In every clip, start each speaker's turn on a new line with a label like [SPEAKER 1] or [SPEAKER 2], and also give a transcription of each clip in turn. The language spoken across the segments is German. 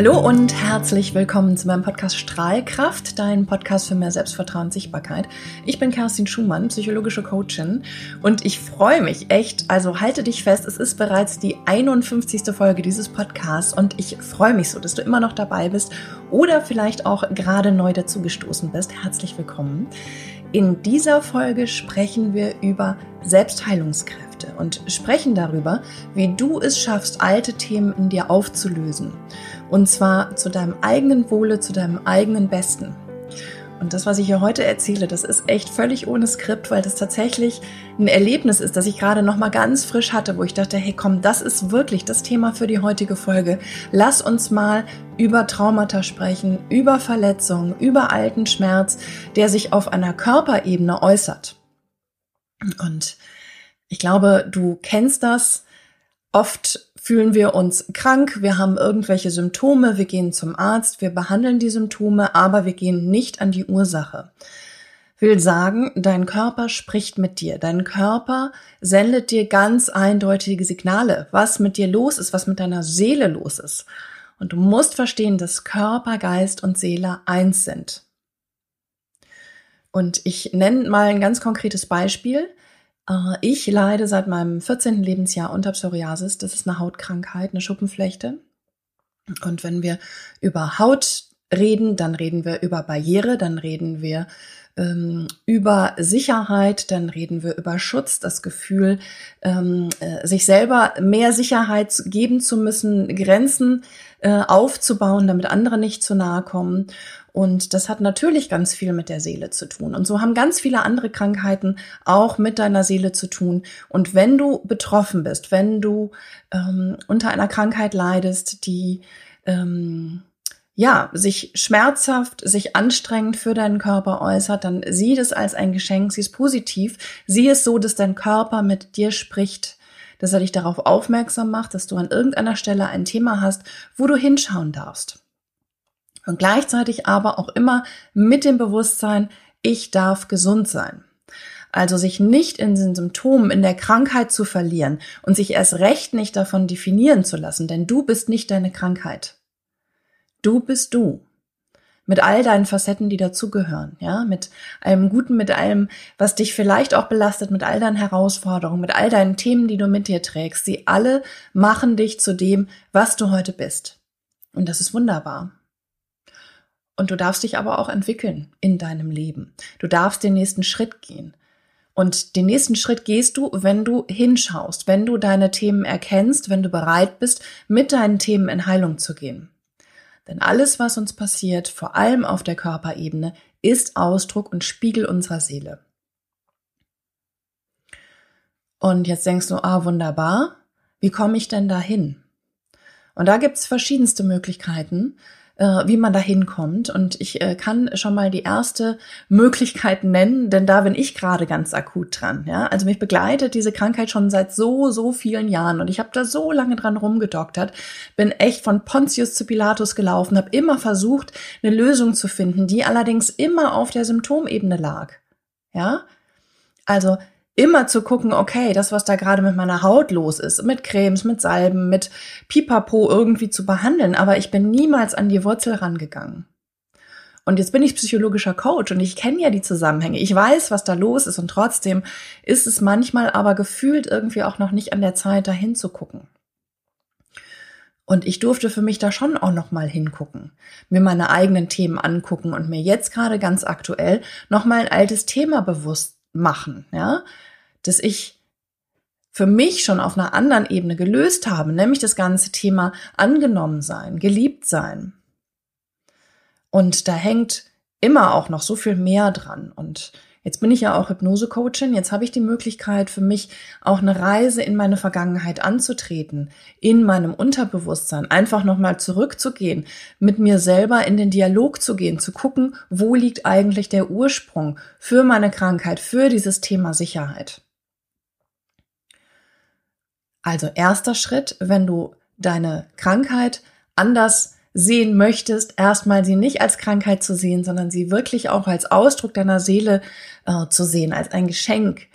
[SPEAKER 1] Hallo und herzlich willkommen zu meinem Podcast Strahlkraft, dein Podcast für mehr Selbstvertrauen und Sichtbarkeit. Ich bin Kerstin Schumann, psychologische Coachin und ich freue mich echt, also halte dich fest, es ist bereits die 51. Folge dieses Podcasts und ich freue mich so, dass du immer noch dabei bist oder vielleicht auch gerade neu dazugestoßen bist. Herzlich willkommen. In dieser Folge sprechen wir über Selbstheilungskräfte und sprechen darüber, wie du es schaffst, alte Themen in dir aufzulösen. Und zwar zu deinem eigenen Wohle, zu deinem eigenen Besten. Und das, was ich hier heute erzähle, das ist echt völlig ohne Skript, weil das tatsächlich ein Erlebnis ist, das ich gerade noch mal ganz frisch hatte, wo ich dachte, hey, komm, das ist wirklich das Thema für die heutige Folge. Lass uns mal über Traumata sprechen, über Verletzungen, über alten Schmerz, der sich auf einer Körperebene äußert. Und ich glaube, du kennst das. Oft fühlen wir uns krank, wir haben irgendwelche Symptome, wir gehen zum Arzt, wir behandeln die Symptome, aber wir gehen nicht an die Ursache. Will sagen, dein Körper spricht mit dir. Dein Körper sendet dir ganz eindeutige Signale, was mit dir los ist, was mit deiner Seele los ist. Und du musst verstehen, dass Körper, Geist und Seele eins sind. Und ich nenne mal ein ganz konkretes Beispiel. Äh, ich leide seit meinem 14. Lebensjahr unter Psoriasis. Das ist eine Hautkrankheit, eine Schuppenflechte. Und wenn wir über Haut reden, dann reden wir über Barriere, dann reden wir ähm, über Sicherheit, dann reden wir über Schutz, das Gefühl, ähm, äh, sich selber mehr Sicherheit geben zu müssen, Grenzen äh, aufzubauen, damit andere nicht zu nahe kommen. Und das hat natürlich ganz viel mit der Seele zu tun. Und so haben ganz viele andere Krankheiten auch mit deiner Seele zu tun. Und wenn du betroffen bist, wenn du ähm, unter einer Krankheit leidest, die ähm, ja, sich schmerzhaft, sich anstrengend für deinen Körper äußert, dann sieh es als ein Geschenk, sieh es positiv, sieh es so, dass dein Körper mit dir spricht, dass er dich darauf aufmerksam macht, dass du an irgendeiner Stelle ein Thema hast, wo du hinschauen darfst. Und gleichzeitig aber auch immer mit dem Bewusstsein, ich darf gesund sein. Also sich nicht in den Symptomen, in der Krankheit zu verlieren und sich erst recht nicht davon definieren zu lassen, denn du bist nicht deine Krankheit. Du bist du. Mit all deinen Facetten, die dazugehören, ja, mit allem Guten, mit allem, was dich vielleicht auch belastet, mit all deinen Herausforderungen, mit all deinen Themen, die du mit dir trägst. Sie alle machen dich zu dem, was du heute bist. Und das ist wunderbar. Und du darfst dich aber auch entwickeln in deinem Leben. Du darfst den nächsten Schritt gehen. Und den nächsten Schritt gehst du, wenn du hinschaust, wenn du deine Themen erkennst, wenn du bereit bist, mit deinen Themen in Heilung zu gehen. Denn alles, was uns passiert, vor allem auf der Körperebene, ist Ausdruck und Spiegel unserer Seele. Und jetzt denkst du, ah, wunderbar, wie komme ich denn dahin? Und da gibt's verschiedenste Möglichkeiten äh, wie man da hinkommt. Und ich äh, kann schon mal die erste Möglichkeit nennen, denn da bin ich gerade ganz akut dran. Ja? Also mich begleitet diese Krankheit schon seit so, so vielen Jahren und ich habe da so lange dran rumgedoktert, bin echt von Pontius zu Pilatus gelaufen, habe immer versucht, eine Lösung zu finden, die allerdings immer auf der Symptomebene lag. Ja, also immer zu gucken, okay, das, was da gerade mit meiner Haut los ist, mit Cremes, mit Salben, mit Pipapo irgendwie zu behandeln, aber ich bin niemals an die Wurzel rangegangen. Und jetzt bin ich psychologischer Coach und ich kenne ja die Zusammenhänge. Ich weiß, was da los ist und trotzdem ist es manchmal aber gefühlt irgendwie auch noch nicht an der Zeit, da hinzugucken. Und ich durfte für mich da schon auch noch mal hingucken, mir meine eigenen Themen angucken und mir jetzt gerade ganz aktuell noch mal ein altes Thema bewusst machen, ja, dass ich für mich schon auf einer anderen Ebene gelöst habe, nämlich das ganze Thema angenommen sein, geliebt sein. Und da hängt immer auch noch so viel mehr dran. Und Jetzt bin ich ja auch Hypnose-Coachin. Jetzt habe ich die Möglichkeit für mich auch eine Reise in meine Vergangenheit anzutreten, in meinem Unterbewusstsein, einfach nochmal zurückzugehen, mit mir selber in den Dialog zu gehen, zu gucken, wo liegt eigentlich der Ursprung für meine Krankheit, für dieses Thema Sicherheit. Also erster Schritt, wenn du deine Krankheit anders sehen möchtest, erstmal sie nicht als Krankheit zu sehen, sondern sie wirklich auch als Ausdruck deiner Seele äh, zu sehen, als ein Geschenk.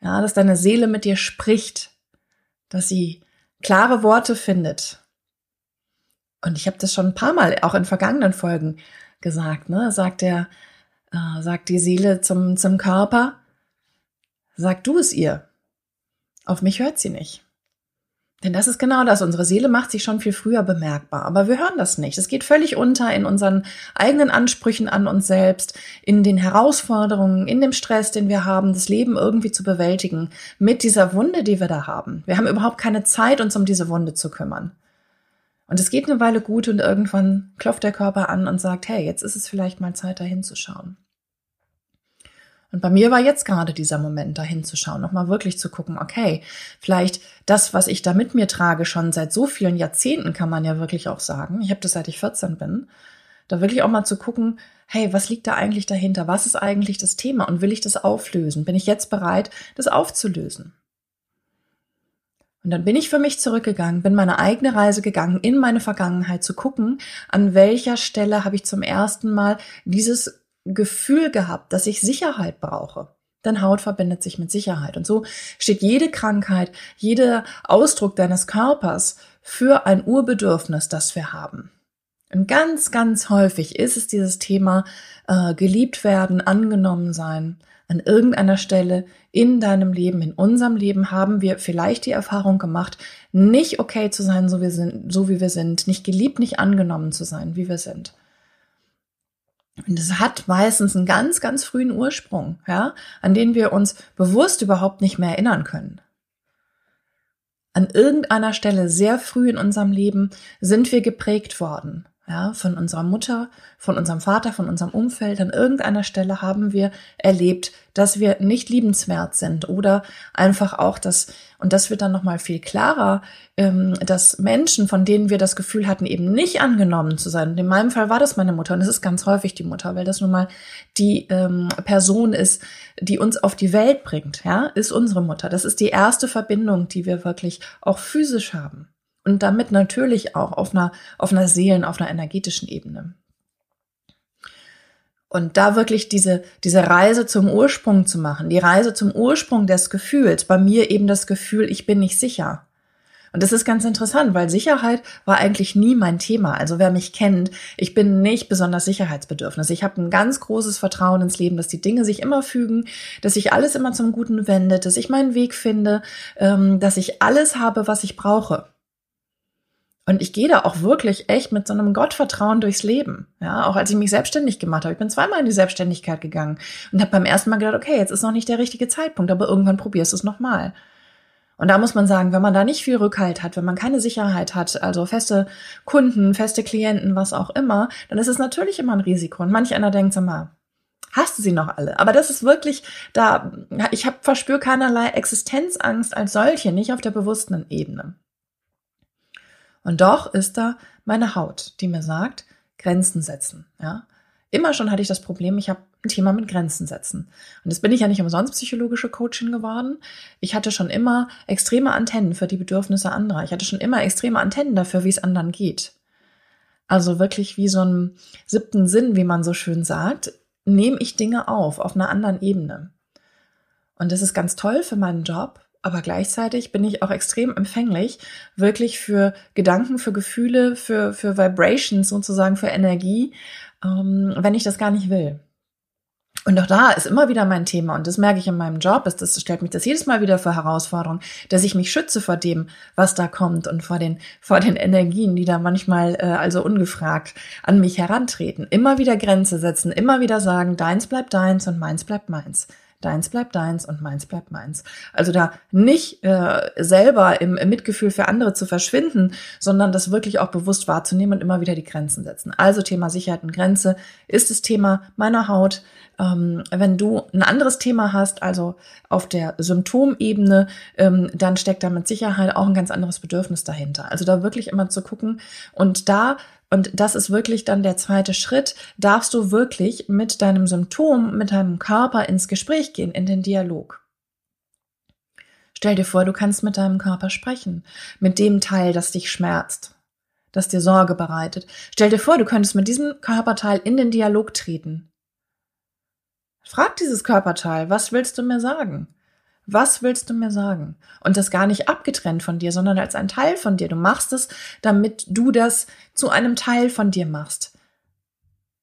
[SPEAKER 1] Ja, dass deine Seele mit dir spricht, dass sie klare Worte findet. Und ich habe das schon ein paar Mal auch in vergangenen Folgen gesagt, ne? Sagt der, äh, sagt die Seele zum, zum Körper, sag du es ihr. Auf mich hört sie nicht. Denn das ist genau das. Unsere Seele macht sich schon viel früher bemerkbar. Aber wir hören das nicht. Es geht völlig unter in unseren eigenen Ansprüchen an uns selbst, in den Herausforderungen, in dem Stress, den wir haben, das Leben irgendwie zu bewältigen, mit dieser Wunde, die wir da haben. Wir haben überhaupt keine Zeit, uns um diese Wunde zu kümmern. Und es geht eine Weile gut und irgendwann klopft der Körper an und sagt, hey, jetzt ist es vielleicht mal Zeit, da hinzuschauen. Und bei mir war jetzt gerade dieser Moment, da hinzuschauen, nochmal wirklich zu gucken, okay, vielleicht das, was ich da mit mir trage, schon seit so vielen Jahrzehnten, kann man ja wirklich auch sagen. Ich habe das seit ich 14 bin. Da wirklich auch mal zu gucken, hey, was liegt da eigentlich dahinter? Was ist eigentlich das Thema? Und will ich das auflösen? Bin ich jetzt bereit, das aufzulösen? Und dann bin ich für mich zurückgegangen, bin meine eigene Reise gegangen, in meine Vergangenheit zu gucken, an welcher Stelle habe ich zum ersten Mal dieses Gefühl gehabt, dass ich Sicherheit brauche. Denn Haut verbindet sich mit Sicherheit. Und so steht jede Krankheit, jeder Ausdruck deines Körpers für ein Urbedürfnis, das wir haben. Und ganz, ganz häufig ist es dieses Thema äh, geliebt werden, angenommen sein. An irgendeiner Stelle in deinem Leben, in unserem Leben haben wir vielleicht die Erfahrung gemacht, nicht okay zu sein, so, wir sind, so wie wir sind, nicht geliebt, nicht angenommen zu sein, wie wir sind. Und es hat meistens einen ganz, ganz frühen Ursprung, ja, an den wir uns bewusst überhaupt nicht mehr erinnern können. An irgendeiner Stelle sehr früh in unserem Leben sind wir geprägt worden ja, von unserer Mutter, von unserem Vater, von unserem Umfeld. An irgendeiner Stelle haben wir erlebt, dass wir nicht liebenswert sind oder einfach auch das, und das wird dann nochmal viel klarer, ähm, dass Menschen, von denen wir das Gefühl hatten, eben nicht angenommen zu sein. Und in meinem Fall war das meine Mutter und es ist ganz häufig die Mutter, weil das nun mal die ähm, Person ist, die uns auf die Welt bringt, ja, ist unsere Mutter. Das ist die erste Verbindung, die wir wirklich auch physisch haben und damit natürlich auch auf einer, auf einer Seelen, auf einer energetischen Ebene. Und da wirklich diese, diese Reise zum Ursprung zu machen, die Reise zum Ursprung des Gefühls, bei mir eben das Gefühl, ich bin nicht sicher. Und das ist ganz interessant, weil Sicherheit war eigentlich nie mein Thema. Also wer mich kennt, ich bin nicht besonders sicherheitsbedürfnis. Ich habe ein ganz großes Vertrauen ins Leben, dass die Dinge sich immer fügen, dass sich alles immer zum Guten wendet, dass ich meinen Weg finde, ähm, dass ich alles habe, was ich brauche. Und ich gehe da auch wirklich echt mit so einem Gottvertrauen durchs Leben. Ja, auch als ich mich selbstständig gemacht habe. Ich bin zweimal in die Selbstständigkeit gegangen und habe beim ersten Mal gedacht, okay, jetzt ist noch nicht der richtige Zeitpunkt, aber irgendwann probierst du es nochmal. Und da muss man sagen, wenn man da nicht viel Rückhalt hat, wenn man keine Sicherheit hat, also feste Kunden, feste Klienten, was auch immer, dann ist es natürlich immer ein Risiko. Und manch einer denkt, sag mal, hast du sie noch alle? Aber das ist wirklich da, ich habe verspür keinerlei Existenzangst als solche, nicht auf der bewussten Ebene. Und doch ist da meine Haut, die mir sagt, Grenzen setzen. Ja? Immer schon hatte ich das Problem, ich habe ein Thema mit Grenzen setzen. Und jetzt bin ich ja nicht umsonst psychologische Coachin geworden. Ich hatte schon immer extreme Antennen für die Bedürfnisse anderer. Ich hatte schon immer extreme Antennen dafür, wie es anderen geht. Also wirklich wie so einen siebten Sinn, wie man so schön sagt, nehme ich Dinge auf, auf einer anderen Ebene. Und das ist ganz toll für meinen Job, aber gleichzeitig bin ich auch extrem empfänglich, wirklich für Gedanken, für Gefühle, für, für Vibrations sozusagen, für Energie, ähm, wenn ich das gar nicht will. Und auch da ist immer wieder mein Thema, und das merke ich in meinem Job, ist, das stellt mich das jedes Mal wieder für Herausforderungen, dass ich mich schütze vor dem, was da kommt und vor den, vor den Energien, die da manchmal äh, also ungefragt an mich herantreten. Immer wieder Grenze setzen, immer wieder sagen, deins bleibt deins und meins bleibt meins. Deins bleibt deins und meins bleibt meins. Also da nicht äh, selber im, im Mitgefühl für andere zu verschwinden, sondern das wirklich auch bewusst wahrzunehmen und immer wieder die Grenzen setzen. Also Thema Sicherheit und Grenze ist das Thema meiner Haut. Ähm, wenn du ein anderes Thema hast, also auf der Symptomebene, ähm, dann steckt da mit Sicherheit auch ein ganz anderes Bedürfnis dahinter. Also da wirklich immer zu gucken und da und das ist wirklich dann der zweite Schritt, darfst du wirklich mit deinem Symptom, mit deinem Körper ins Gespräch gehen, in den Dialog. Stell dir vor, du kannst mit deinem Körper sprechen, mit dem Teil, das dich schmerzt, das dir Sorge bereitet. Stell dir vor, du könntest mit diesem Körperteil in den Dialog treten. Frag dieses Körperteil, was willst du mir sagen? Was willst du mir sagen? Und das gar nicht abgetrennt von dir, sondern als ein Teil von dir. Du machst es, damit du das zu einem Teil von dir machst.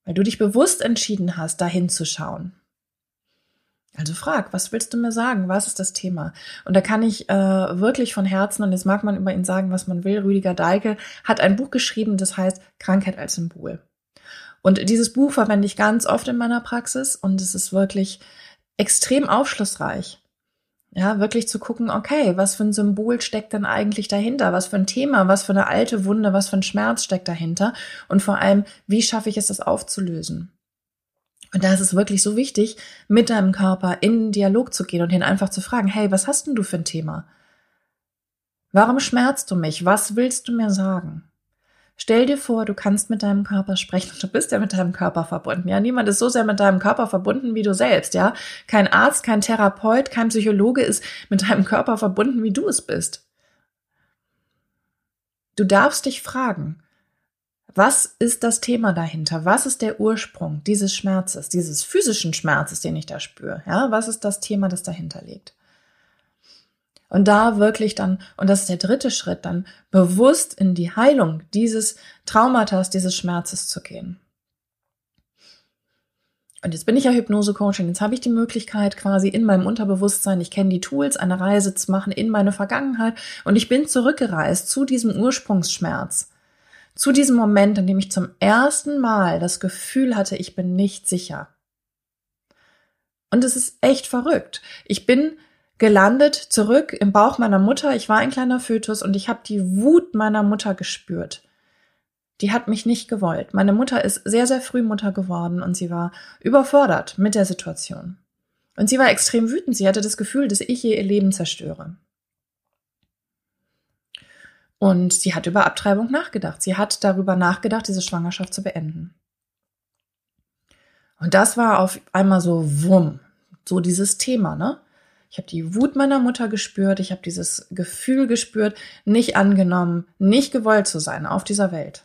[SPEAKER 1] Weil du dich bewusst entschieden hast, dahin zu schauen. Also frag, was willst du mir sagen? Was ist das Thema? Und da kann ich äh, wirklich von Herzen, und jetzt mag man über ihn sagen, was man will, Rüdiger Deike hat ein Buch geschrieben, das heißt Krankheit als Symbol. Und dieses Buch verwende ich ganz oft in meiner Praxis und es ist wirklich extrem aufschlussreich. Ja, wirklich zu gucken, okay, was für ein Symbol steckt denn eigentlich dahinter? Was für ein Thema, was für eine alte Wunde, was für ein Schmerz steckt dahinter? Und vor allem, wie schaffe ich es, das aufzulösen? Und da ist es wirklich so wichtig, mit deinem Körper in Dialog zu gehen und ihn einfach zu fragen, hey, was hast denn du für ein Thema? Warum schmerzt du mich? Was willst du mir sagen? Stell dir vor, du kannst mit deinem Körper sprechen und du bist ja mit deinem Körper verbunden. Ja, niemand ist so sehr mit deinem Körper verbunden wie du selbst. Ja, kein Arzt, kein Therapeut, kein Psychologe ist mit deinem Körper verbunden, wie du es bist. Du darfst dich fragen, was ist das Thema dahinter? Was ist der Ursprung dieses Schmerzes, dieses physischen Schmerzes, den ich da spüre? Ja, was ist das Thema, das dahinter liegt? Und da wirklich dann, und das ist der dritte Schritt, dann bewusst in die Heilung dieses Traumatas, dieses Schmerzes zu gehen. Und jetzt bin ich ja Hypnose-Coaching, jetzt habe ich die Möglichkeit quasi in meinem Unterbewusstsein, ich kenne die Tools, eine Reise zu machen in meine Vergangenheit und ich bin zurückgereist zu diesem Ursprungsschmerz, zu diesem Moment, in dem ich zum ersten Mal das Gefühl hatte, ich bin nicht sicher. Und es ist echt verrückt. Ich bin gelandet, zurück im Bauch meiner Mutter. Ich war ein kleiner Fötus und ich habe die Wut meiner Mutter gespürt. Die hat mich nicht gewollt. Meine Mutter ist sehr, sehr früh Mutter geworden und sie war überfordert mit der Situation. Und sie war extrem wütend. Sie hatte das Gefühl, dass ich ihr Leben zerstöre. Und sie hat über Abtreibung nachgedacht. Sie hat darüber nachgedacht, diese Schwangerschaft zu beenden. Und das war auf einmal so wumm, so dieses Thema, ne? Ich habe die Wut meiner Mutter gespürt, ich habe dieses Gefühl gespürt, nicht angenommen, nicht gewollt zu sein auf dieser Welt.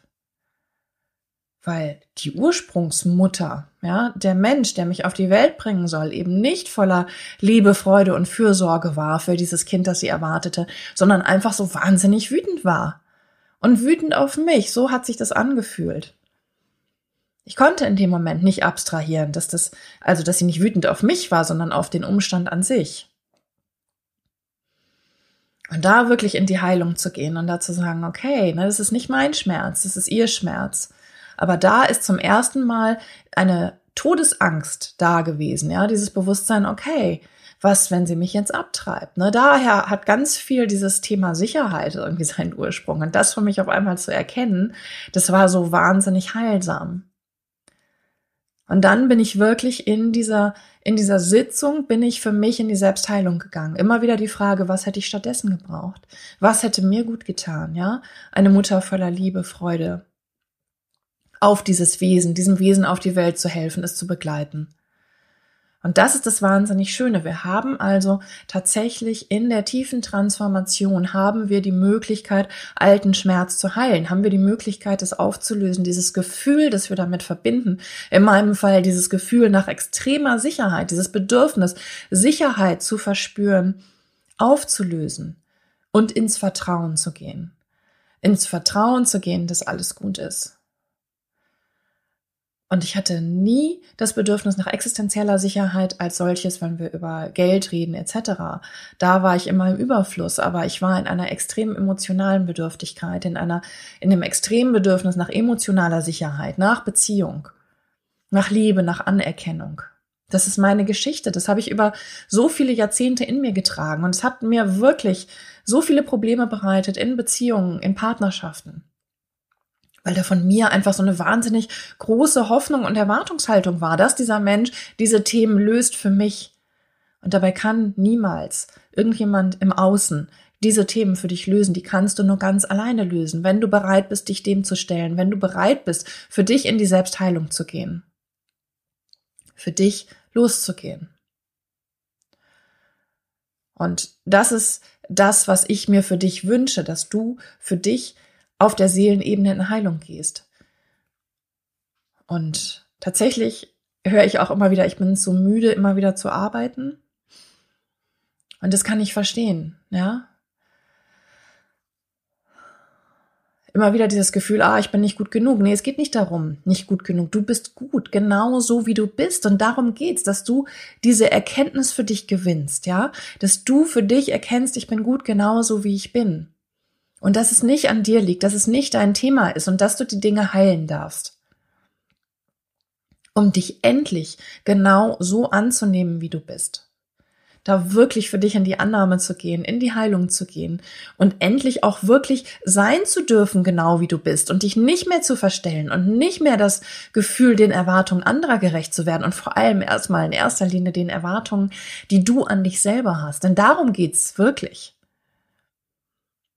[SPEAKER 1] Weil die Ursprungsmutter, ja, der Mensch, der mich auf die Welt bringen soll, eben nicht voller Liebe, Freude und Fürsorge war für dieses Kind, das sie erwartete, sondern einfach so wahnsinnig wütend war. Und wütend auf mich, so hat sich das angefühlt. Ich konnte in dem Moment nicht abstrahieren, dass das, also dass sie nicht wütend auf mich war, sondern auf den Umstand an sich. Und da wirklich in die Heilung zu gehen und da zu sagen, okay, ne, das ist nicht mein Schmerz, das ist ihr Schmerz. Aber da ist zum ersten Mal eine Todesangst da gewesen, ja, dieses Bewusstsein, okay, was, wenn sie mich jetzt abtreibt? Ne? Daher hat ganz viel dieses Thema Sicherheit irgendwie seinen Ursprung. Und das für mich auf einmal zu erkennen, das war so wahnsinnig heilsam. Und dann bin ich wirklich in dieser, in dieser Sitzung, bin ich für mich in die Selbstheilung gegangen. Immer wieder die Frage, was hätte ich stattdessen gebraucht? Was hätte mir gut getan? Ja, eine Mutter voller Liebe, Freude. Auf dieses Wesen, diesem Wesen auf die Welt zu helfen, es zu begleiten. Und das ist das wahnsinnig Schöne. Wir haben also tatsächlich in der tiefen Transformation haben wir die Möglichkeit, alten Schmerz zu heilen, haben wir die Möglichkeit, es aufzulösen, dieses Gefühl, das wir damit verbinden. In meinem Fall dieses Gefühl nach extremer Sicherheit, dieses Bedürfnis, Sicherheit zu verspüren, aufzulösen und ins Vertrauen zu gehen. Ins Vertrauen zu gehen, dass alles gut ist. Und ich hatte nie das Bedürfnis nach existenzieller Sicherheit als solches, wenn wir über Geld reden etc. Da war ich immer im Überfluss, aber ich war in einer extremen emotionalen Bedürftigkeit, in einer, in dem extremen Bedürfnis nach emotionaler Sicherheit, nach Beziehung, nach Liebe, nach Anerkennung. Das ist meine Geschichte. Das habe ich über so viele Jahrzehnte in mir getragen und es hat mir wirklich so viele Probleme bereitet in Beziehungen, in Partnerschaften weil da von mir einfach so eine wahnsinnig große Hoffnung und Erwartungshaltung war, dass dieser Mensch diese Themen löst für mich. Und dabei kann niemals irgendjemand im Außen diese Themen für dich lösen. Die kannst du nur ganz alleine lösen, wenn du bereit bist, dich dem zu stellen, wenn du bereit bist, für dich in die Selbstheilung zu gehen. Für dich loszugehen. Und das ist das, was ich mir für dich wünsche, dass du für dich auf der Seelenebene in Heilung gehst. Und tatsächlich höre ich auch immer wieder, ich bin so müde, immer wieder zu arbeiten. Und das kann ich verstehen, ja. Immer wieder dieses Gefühl, ah, ich bin nicht gut genug. Nee, es geht nicht darum, nicht gut genug. Du bist gut, genau so wie du bist. Und darum geht's, dass du diese Erkenntnis für dich gewinnst, ja. Dass du für dich erkennst, ich bin gut genauso wie ich bin. Und dass es nicht an dir liegt, dass es nicht dein Thema ist und dass du die Dinge heilen darfst. Um dich endlich genau so anzunehmen, wie du bist da wirklich für dich in die Annahme zu gehen, in die Heilung zu gehen und endlich auch wirklich sein zu dürfen, genau wie du bist und dich nicht mehr zu verstellen und nicht mehr das Gefühl, den Erwartungen anderer gerecht zu werden und vor allem erstmal in erster Linie den Erwartungen, die du an dich selber hast. Denn darum geht's wirklich.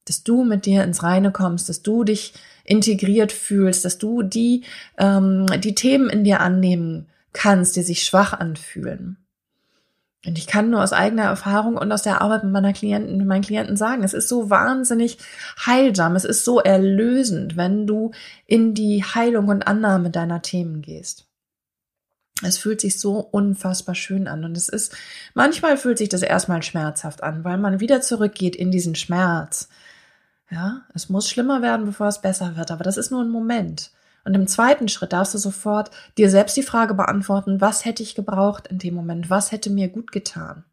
[SPEAKER 1] Dass du mit dir ins Reine kommst, dass du dich integriert fühlst, dass du die, ähm, die Themen in dir annehmen kannst, die sich schwach anfühlen. Und ich kann nur aus eigener Erfahrung und aus der Arbeit mit meiner Klienten, mit meinen Klienten sagen, es ist so wahnsinnig heilsam, es ist so erlösend, wenn du in die Heilung und Annahme deiner Themen gehst. Es fühlt sich so unfassbar schön an und es ist, manchmal fühlt sich das erstmal schmerzhaft an, weil man wieder zurückgeht in diesen Schmerz. Ja, es muss schlimmer werden, bevor es besser wird, aber das ist nur ein Moment. Und im zweiten Schritt darfst du sofort dir selbst die Frage beantworten, was hätte ich gebraucht in dem Moment? Was hätte mir gut getan?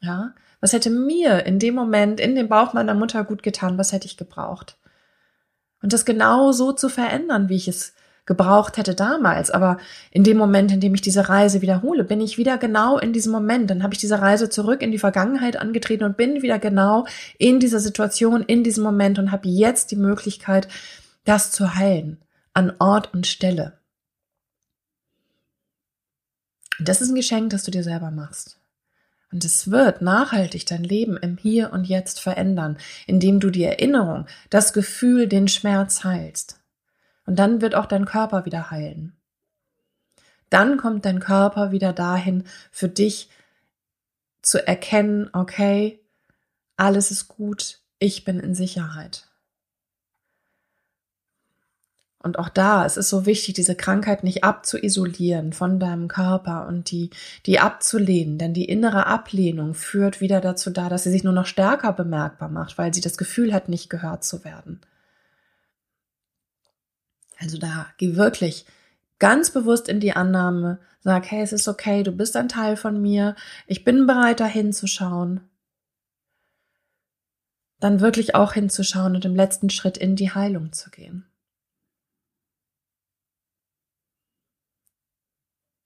[SPEAKER 1] Ja? Was hätte mir in dem Moment in dem Bauch meiner Mutter gut getan? Was hätte ich gebraucht? Und das genau so zu verändern, wie ich es gebraucht hätte damals. Aber in dem Moment, in dem ich diese Reise wiederhole, bin ich wieder genau in diesem Moment. Dann habe ich diese Reise zurück in die Vergangenheit angetreten und bin wieder genau in dieser Situation, in diesem Moment und habe jetzt die Möglichkeit, das zu heilen an Ort und Stelle. Und das ist ein Geschenk, das du dir selber machst. Und es wird nachhaltig dein Leben im Hier und Jetzt verändern, indem du die Erinnerung, das Gefühl, den Schmerz heilst. Und dann wird auch dein Körper wieder heilen. Dann kommt dein Körper wieder dahin, für dich zu erkennen, okay, alles ist gut, ich bin in Sicherheit. Und auch da, es ist so wichtig, diese Krankheit nicht abzuisolieren von deinem Körper und die, die abzulehnen, denn die innere Ablehnung führt wieder dazu da, dass sie sich nur noch stärker bemerkbar macht, weil sie das Gefühl hat, nicht gehört zu werden. Also da geh wirklich ganz bewusst in die Annahme, sag, hey, es ist okay, du bist ein Teil von mir, ich bin bereit, da hinzuschauen. Dann wirklich auch hinzuschauen und im letzten Schritt in die Heilung zu gehen.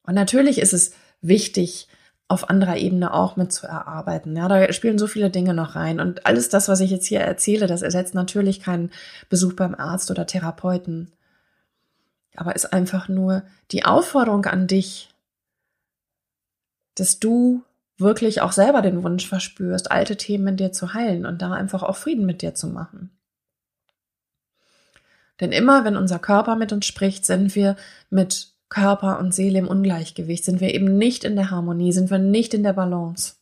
[SPEAKER 1] Und natürlich ist es wichtig, auf anderer Ebene auch mit zu erarbeiten. Ja, da spielen so viele Dinge noch rein. Und alles das, was ich jetzt hier erzähle, das ersetzt natürlich keinen Besuch beim Arzt oder Therapeuten. Aber ist einfach nur die Aufforderung an dich, dass du wirklich auch selber den Wunsch verspürst, alte Themen in dir zu heilen und da einfach auch Frieden mit dir zu machen. Denn immer, wenn unser Körper mit uns spricht, sind wir mit Körper und Seele im Ungleichgewicht, sind wir eben nicht in der Harmonie, sind wir nicht in der Balance,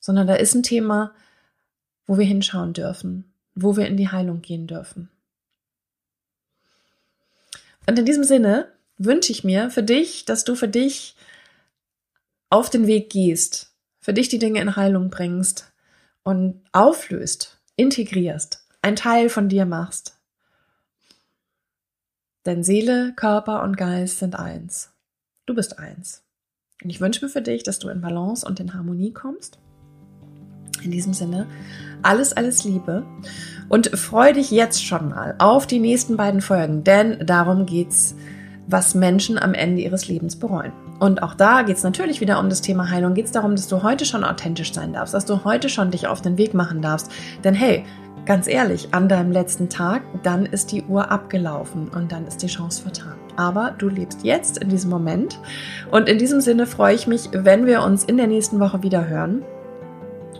[SPEAKER 1] sondern da ist ein Thema, wo wir hinschauen dürfen, wo wir in die Heilung gehen dürfen. Und in diesem Sinne wünsche ich mir für dich, dass du für dich auf den Weg gehst, für dich die Dinge in Heilung bringst und auflöst, integrierst, ein Teil von dir machst denn Seele, Körper und Geist sind eins. Du bist eins. Und ich wünsche mir für dich, dass du in Balance und in Harmonie kommst. In diesem Sinne, alles, alles Liebe und freu dich jetzt schon mal auf die nächsten beiden Folgen, denn darum geht's, was Menschen am Ende ihres Lebens bereuen. Und auch da geht es natürlich wieder um das Thema Heilung. Geht es darum, dass du heute schon authentisch sein darfst, dass du heute schon dich auf den Weg machen darfst. Denn hey, ganz ehrlich, an deinem letzten Tag, dann ist die Uhr abgelaufen und dann ist die Chance vertan. Aber du lebst jetzt in diesem Moment. Und in diesem Sinne freue ich mich, wenn wir uns in der nächsten Woche wieder hören.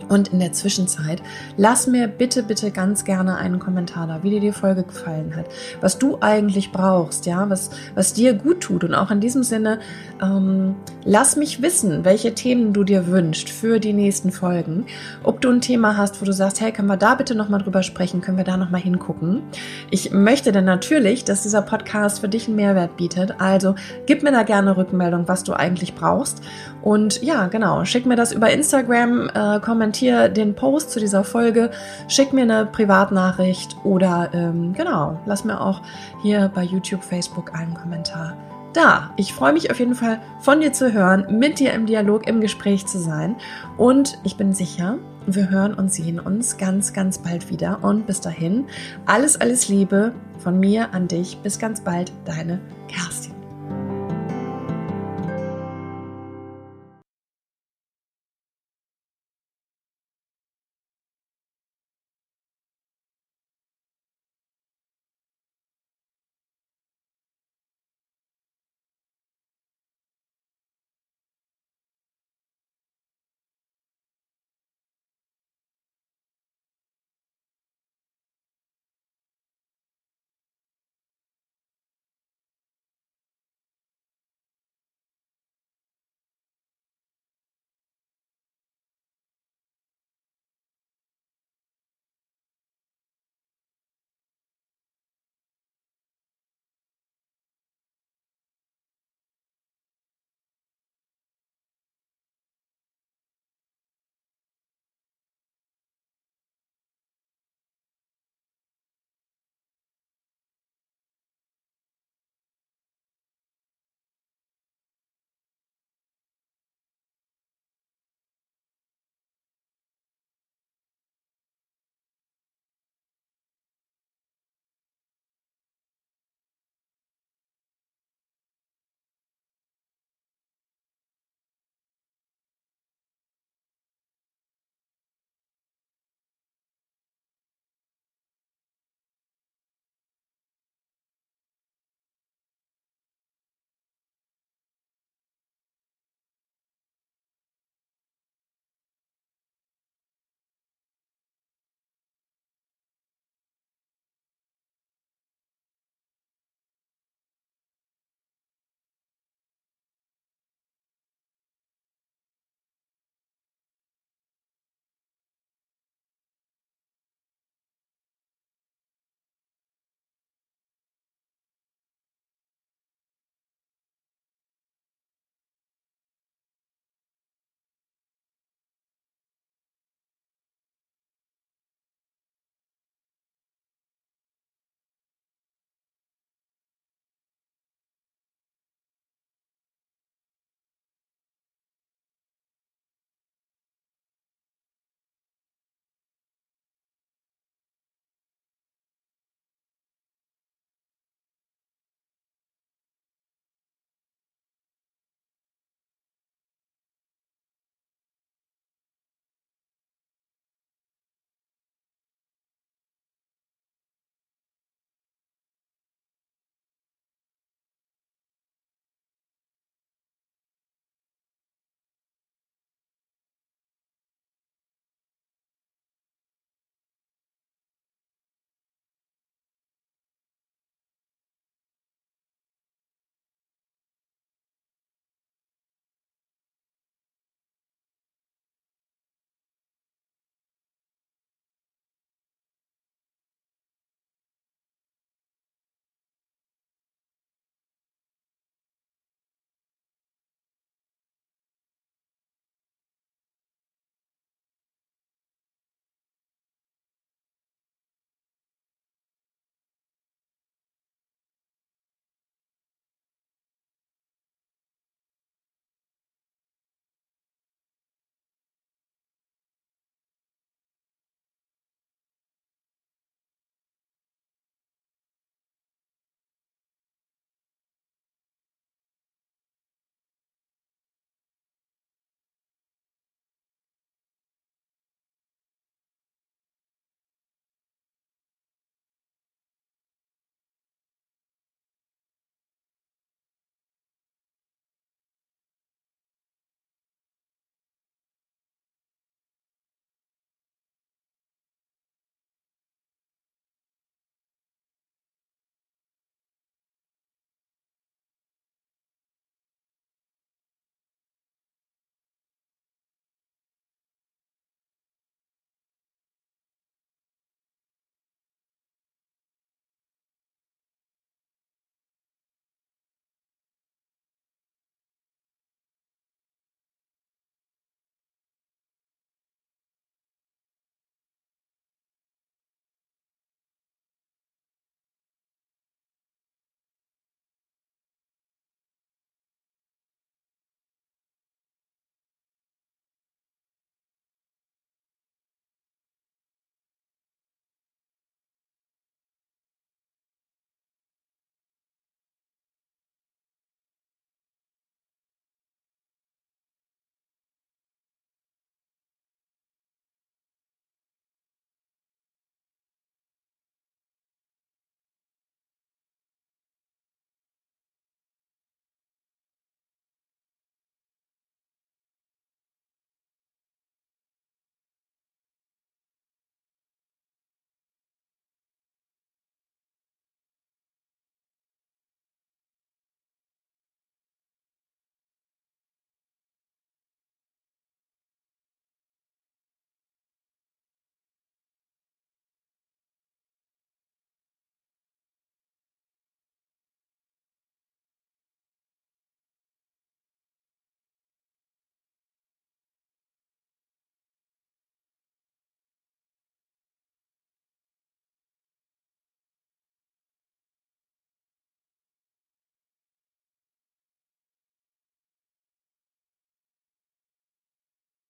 [SPEAKER 1] Und in der Zwischenzeit lass mir bitte, bitte ganz gerne einen Kommentar da, wie dir die Folge gefallen hat, was du eigentlich brauchst, ja, was, was dir gut tut. Und auch in diesem Sinne, ähm, lass mich wissen, welche Themen du dir wünschst für die nächsten Folgen. Ob du ein Thema hast, wo du sagst, hey, können wir da bitte nochmal drüber sprechen, können wir da nochmal hingucken. Ich möchte dann natürlich, dass dieser Podcast für dich einen Mehrwert bietet. Also gib mir da gerne Rückmeldung, was du eigentlich brauchst. Und ja, genau, schick mir das über Instagram, äh, kommentier den Post zu dieser Folge, schick mir eine Privatnachricht oder ähm, genau, lass mir auch hier bei YouTube, Facebook einen Kommentar da. Ich freue mich auf jeden Fall von dir zu hören, mit dir im Dialog, im Gespräch zu sein. Und ich bin sicher, wir hören und sehen uns ganz, ganz bald wieder. Und bis dahin, alles, alles Liebe von mir an dich. Bis ganz bald, deine Kerstin.